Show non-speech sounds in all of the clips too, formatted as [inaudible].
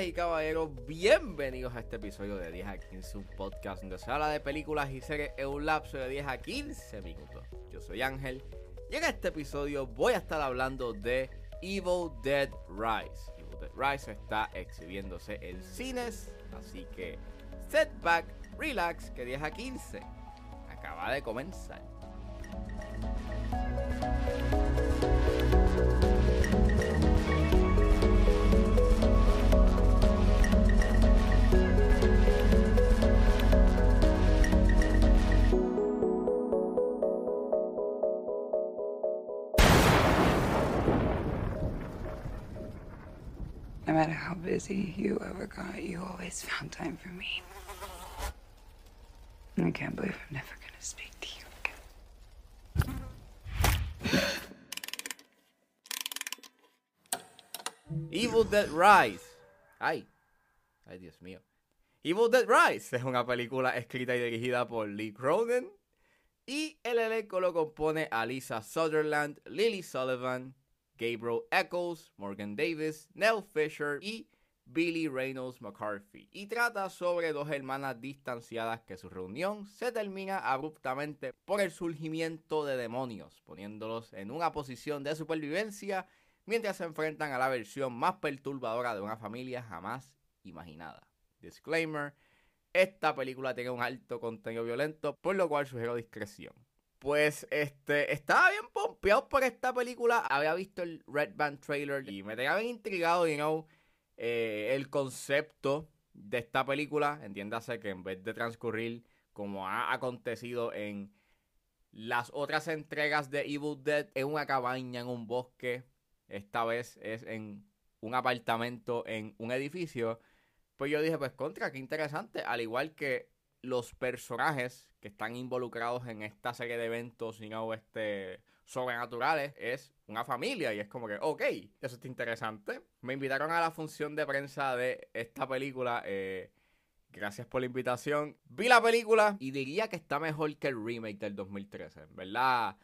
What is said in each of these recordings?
Y caballeros, bienvenidos a este episodio de 10 a 15, un podcast donde se habla de películas y series en un lapso de 10 a 15 minutos. Yo soy Ángel y en este episodio voy a estar hablando de Evil Dead Rise. Evil Dead Rise está exhibiéndose en cines, así que setback, relax, que 10 a 15 acaba de comenzar. No matter how busy you ever got, you always found time for me. I can't believe I'm never gonna speak to you again. Evil Dead Rise. Ay, ay Dios mío. Evil Dead Rise es una película escrita y dirigida por Lee Cronin. Y el elenco lo compone a Lisa Sutherland, Lily Sullivan, Gabriel Eccles, Morgan Davis, Nell Fisher y Billy Reynolds McCarthy. Y trata sobre dos hermanas distanciadas que su reunión se termina abruptamente por el surgimiento de demonios, poniéndolos en una posición de supervivencia mientras se enfrentan a la versión más perturbadora de una familia jamás imaginada. Disclaimer, esta película tiene un alto contenido violento, por lo cual sugiero discreción. Pues este, estaba bien pompeado por esta película, había visto el Red Band trailer y me tenía bien intrigado, you know, eh, el concepto de esta película, entiéndase que en vez de transcurrir como ha acontecido en las otras entregas de Evil Dead, en una cabaña, en un bosque, esta vez es en un apartamento, en un edificio, pues yo dije, pues contra, qué interesante, al igual que los personajes que están involucrados en esta serie de eventos, you know, este, sobrenaturales, es una familia y es como que, ok, eso está interesante. Me invitaron a la función de prensa de esta película, eh, gracias por la invitación. Vi la película y diría que está mejor que el remake del 2013, ¿verdad?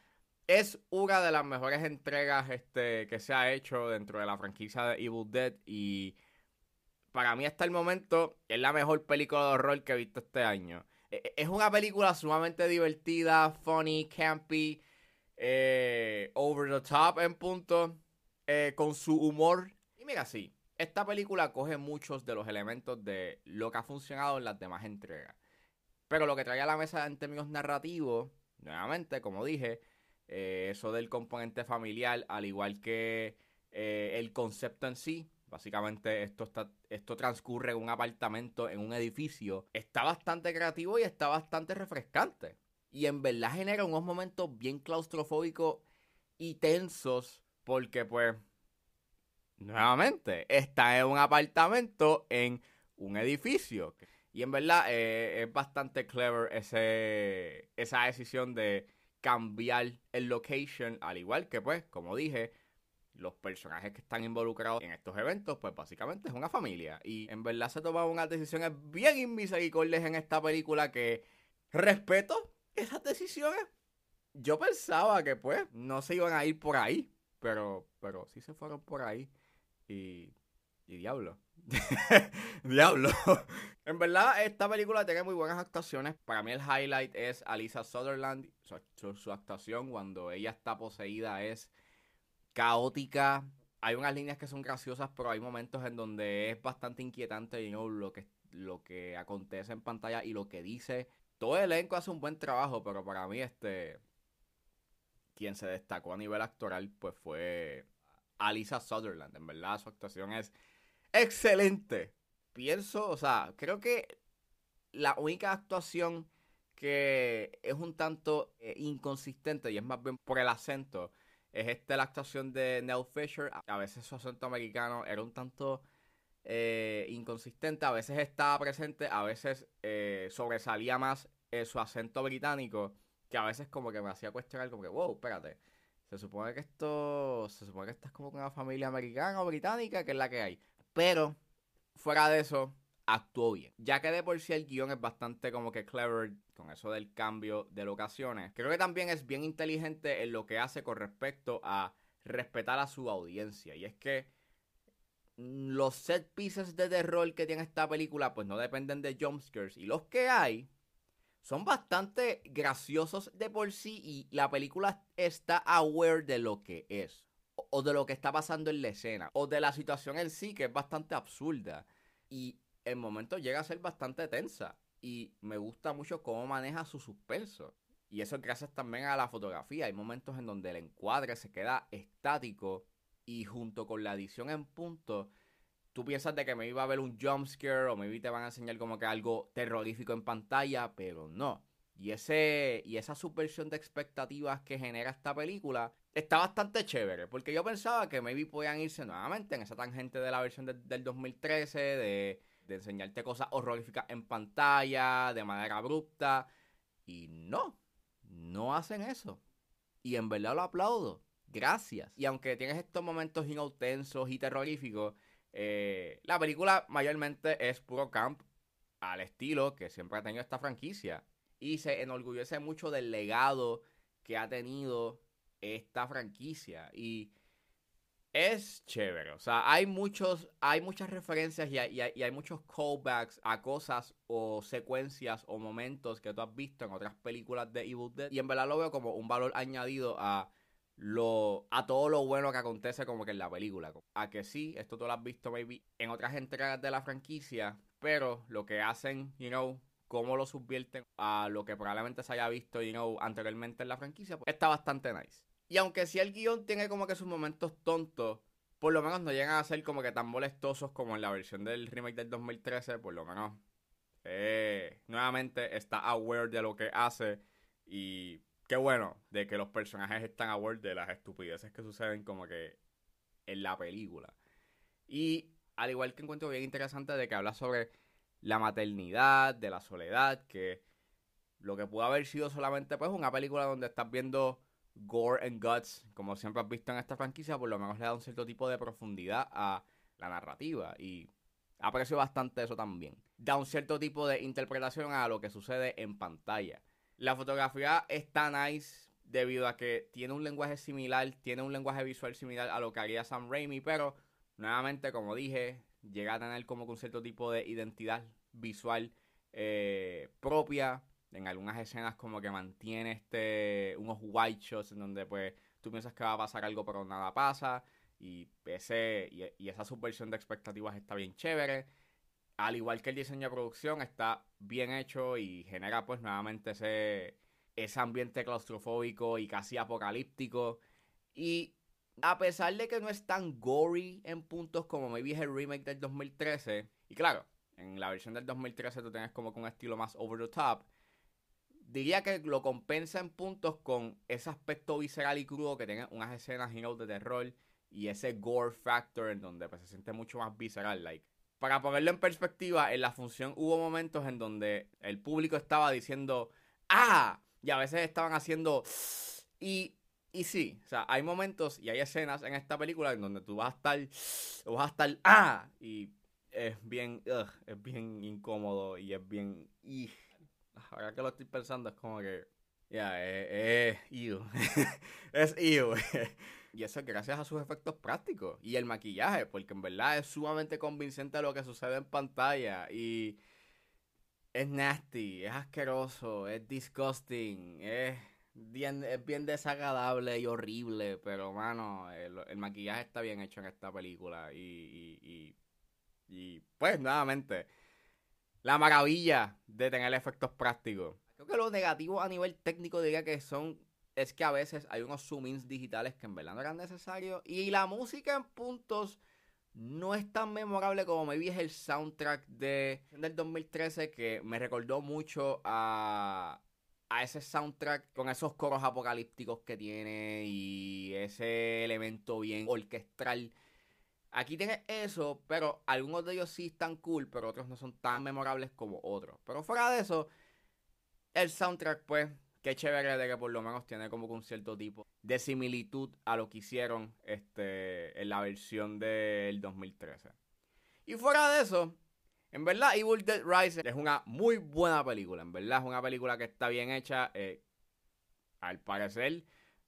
Es una de las mejores entregas este, que se ha hecho dentro de la franquicia de Evil Dead y para mí hasta el momento es la mejor película de horror que he visto este año. E- Es una película sumamente divertida, funny, campy, eh, over the top en punto, eh, con su humor. Y mira, sí, esta película coge muchos de los elementos de lo que ha funcionado en las demás entregas. Pero lo que trae a la mesa en términos narrativos, nuevamente, como dije, eh, eso del componente familiar, al igual que el concepto en sí, básicamente esto, está, esto transcurre en un apartamento, en un edificio, está bastante creativo y está bastante refrescante. Y en verdad genera unos momentos bien claustrofóbicos y tensos, porque pues, nuevamente, está en un apartamento, en un edificio. Y en verdad eh, es bastante clever ese, esa decisión de cambiar el location, al igual que pues, como dije, los personajes que están involucrados en estos eventos, pues básicamente es una familia. Y en verdad se toman unas decisiones bien inmisericordias en esta película que respeto esas decisiones. Yo pensaba que pues no se iban a ir por ahí, pero, pero sí se fueron por ahí. Y, y diablo. [laughs] diablo. [laughs] en verdad, esta película tiene muy buenas actuaciones. Para mí el highlight es Alisa Sutherland. Su, actuación cuando ella está poseída es caótica. Hay unas líneas que son graciosas, pero hay momentos en donde es bastante inquietante lo, que, lo que acontece en pantalla y lo que dice. Todo el elenco hace un buen trabajo, pero para mí este quien se destacó a nivel actoral pues fue Alisa Sutherland. En verdad su actuación es excelente. Pienso, o sea, creo que la única actuación que es un tanto eh, inconsistente y es más bien por el acento es esta la actuación de Nell Fisher. A- veces su acento americano era un tanto eh, inconsistente, a veces estaba presente, a veces eh, sobresalía más eh, su acento británico, que a veces como que me hacía cuestionar como que, wow, espérate, se supone que esto, se supone que esta es como una familia americana o británica, que es la que hay. Pero, fuera de eso, actuó bien. Ya que de por sí el guion es bastante como que clever con eso del cambio de locaciones. Creo que también es bien inteligente en lo que hace con respecto a respetar a su audiencia. Y es que los set pieces de terror que tiene esta película pues no dependen de jumpscares y los que hay son bastante graciosos de por sí y la película está aware de lo que es o de lo que está pasando en la escena o de la situación en sí que es bastante absurda y en momentos llega a ser bastante tensa y me gusta mucho cómo maneja su suspenso y eso es gracias también a la fotografía hay momentos en donde el encuadre se queda estático y junto con la edición en punto, tú piensas de que me iba a ver un jump scare o maybe te van a enseñar como que algo terrorífico en pantalla, pero no. Y, ese, y esa subversión de expectativas que genera esta película está bastante chévere, porque yo pensaba que maybe podían irse nuevamente en esa tangente de la versión del 2013, de, de enseñarte cosas horroríficas en pantalla, de manera abrupta, y no, no hacen eso. Y en verdad lo aplaudo gracias. Y aunque tienes estos momentos inautensos y terroríficos, eh, la película mayormente es puro camp al estilo que siempre ha tenido esta franquicia. Y se enorgullece mucho del legado que ha tenido esta franquicia. Y es chévere. O sea, hay muchos, hay muchas referencias y hay, muchos callbacks a cosas o secuencias o momentos que tú has visto en otras películas de Evil Dead. Y en verdad lo veo como un valor añadido a lo, a todo lo bueno que acontece como que en la película. A que sí, esto tú lo has visto maybe en otras entregas de la franquicia, pero lo que hacen, you know, cómo lo subvierten a lo que probablemente se haya visto, you know, anteriormente en la franquicia, pues, está bastante nice. Y aunque sí el guion tiene como que sus momentos tontos, por lo menos no llegan a ser como que tan molestosos como en la versión del remake del 2013, por lo menos eh, nuevamente está aware de lo que hace y qué bueno de que los personajes están aware de las estupideces que suceden como que en la película. Y al igual que encuentro bien interesante de que habla sobre la maternidad, de la soledad, que lo que pudo haber sido solamente pues una película donde estás viendo gore and guts, como siempre has visto en esta franquicia, por lo menos le da un cierto tipo de profundidad a la narrativa y aprecio bastante eso también. Da un cierto tipo de interpretación a lo que sucede en pantalla. La fotografía está nice debido a que tiene un lenguaje similar, tiene un lenguaje visual similar a lo que haría Sam Raimi, pero nuevamente, como dije, llega a tener como un cierto tipo de identidad visual eh, propia. En algunas escenas como que mantiene este unos white shots en donde pues tú piensas que va a pasar algo pero nada pasa. Y, ese, y, esa subversión de expectativas está bien chévere al igual que el diseño de producción, está bien hecho y genera pues nuevamente ese, ese ambiente claustrofóbico y casi apocalíptico. Y a pesar de que no es tan gory en puntos como me dije el remake del 2013, y claro, en la versión del 2013 tú tienes como que un estilo más over the top, diría que lo compensa en puntos con ese aspecto visceral y crudo que tiene unas escenas you de terror y ese gore factor en donde pues, se siente mucho más visceral, like para ponerlo en perspectiva, en la función hubo momentos en donde el público estaba diciendo ¡Ah! Y a veces estaban haciendo y, y sí, o sea, hay momentos y hay escenas en esta película en donde tú vas a estar vas a estar ¡Ah! Y es bien, es bien incómodo y es bien... ahora que lo estoy pensando es como que... Ya, [laughs] es es [laughs] ew. Y eso es gracias a sus efectos prácticos y el maquillaje, porque en verdad es sumamente convincente lo que sucede en pantalla. Y es nasty, es asqueroso, es disgusting, es bien, es bien desagradable y horrible. Pero, mano, el, maquillaje está bien hecho en esta película. Y, y, y, pues, nuevamente, la maravilla de tener efectos prácticos. Creo que lo negativo a nivel técnico diría que son es que a veces hay unos zoom-ins digitales que en verdad no eran necesarios. Y la música en puntos no es tan memorable como me vi el soundtrack de, del 2013 que me recordó mucho a, a ese soundtrack con esos coros apocalípticos que tiene y ese elemento bien orquestral. Aquí tienes eso, pero algunos de ellos sí están cool, pero otros no son tan memorables como otros. Pero fuera de eso, el soundtrack pues qué chévere de que por lo menos tiene como un cierto tipo de similitud a lo que hicieron este, en la versión del 2013. Y fuera de eso, en verdad Evil Dead Rise es una muy buena película. En verdad es una película que está bien hecha. Eh, al parecer,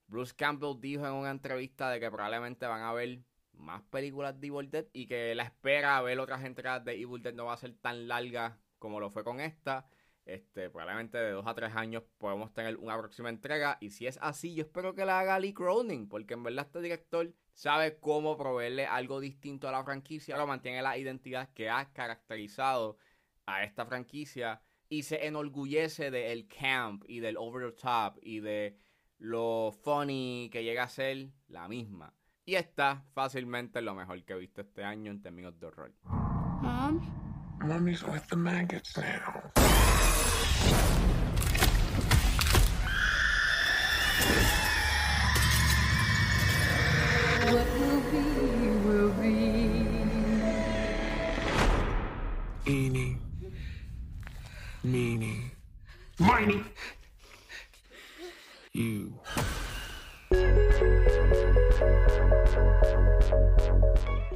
Bruce Campbell dijo en una entrevista de que probablemente van a haber más películas de Evil Dead y que la espera a ver otras entregas de Evil Dead no va a ser tan larga como lo fue con esta. Este, probablemente de dos a tres años podemos tener una próxima entrega. Y si es así, yo espero que la haga Lee Cronin, porque en verdad este director sabe cómo proveerle algo distinto a la franquicia, pero mantiene la identidad que ha caracterizado a esta franquicia y se enorgullece del camp y del over the top y de lo funny que llega a ser la misma. Y está fácilmente lo mejor que he visto este año en términos de horror. Mom? Mommy's with the maggots now. What will be, will be. Eeny, meeny, miny. You.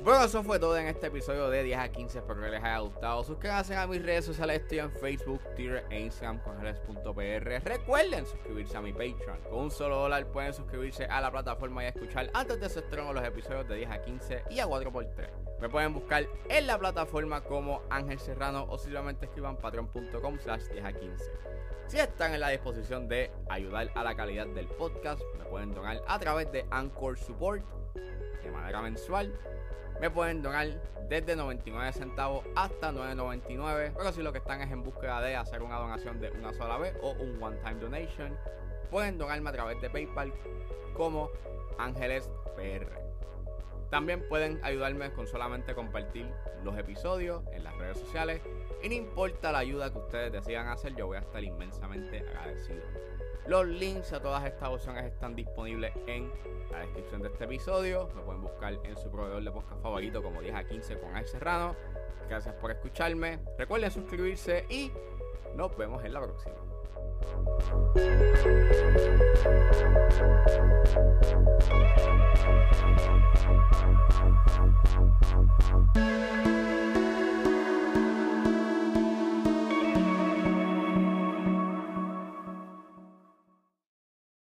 Bueno, eso fue todo en este episodio de 10 a 15. Espero que les haya gustado. Suscríbanse a mis redes sociales. Estoy en Facebook, Twitter e Instagram con redes.pr. Recuerden suscribirse a mi Patreon. Con un solo dólar pueden suscribirse a la plataforma y escuchar antes de su estreno los episodios de 10 a 15 y a 4x3. Me pueden buscar en la plataforma como Ángel Serrano o simplemente escriban patreon.com slash 10 a 15. Si están en la disposición de ayudar a la calidad del podcast, me pueden donar a través de Anchor Support de manera mensual. Me pueden donar desde 99 centavos hasta 9.99. Pero si lo que están es en búsqueda de hacer una donación de una sola vez o un one-time donation, pueden donarme a través de PayPal como Ángeles PR. También pueden ayudarme con solamente compartir los episodios en las redes sociales. Y no importa la ayuda que ustedes decidan hacer, yo voy a estar inmensamente agradecido. Los links a todas estas opciones están disponibles en la descripción de este episodio. Me pueden buscar en su proveedor de podcast favorito como 10 a 15 con Al Serrano. Gracias por escucharme. Recuerden suscribirse y nos vemos en la próxima.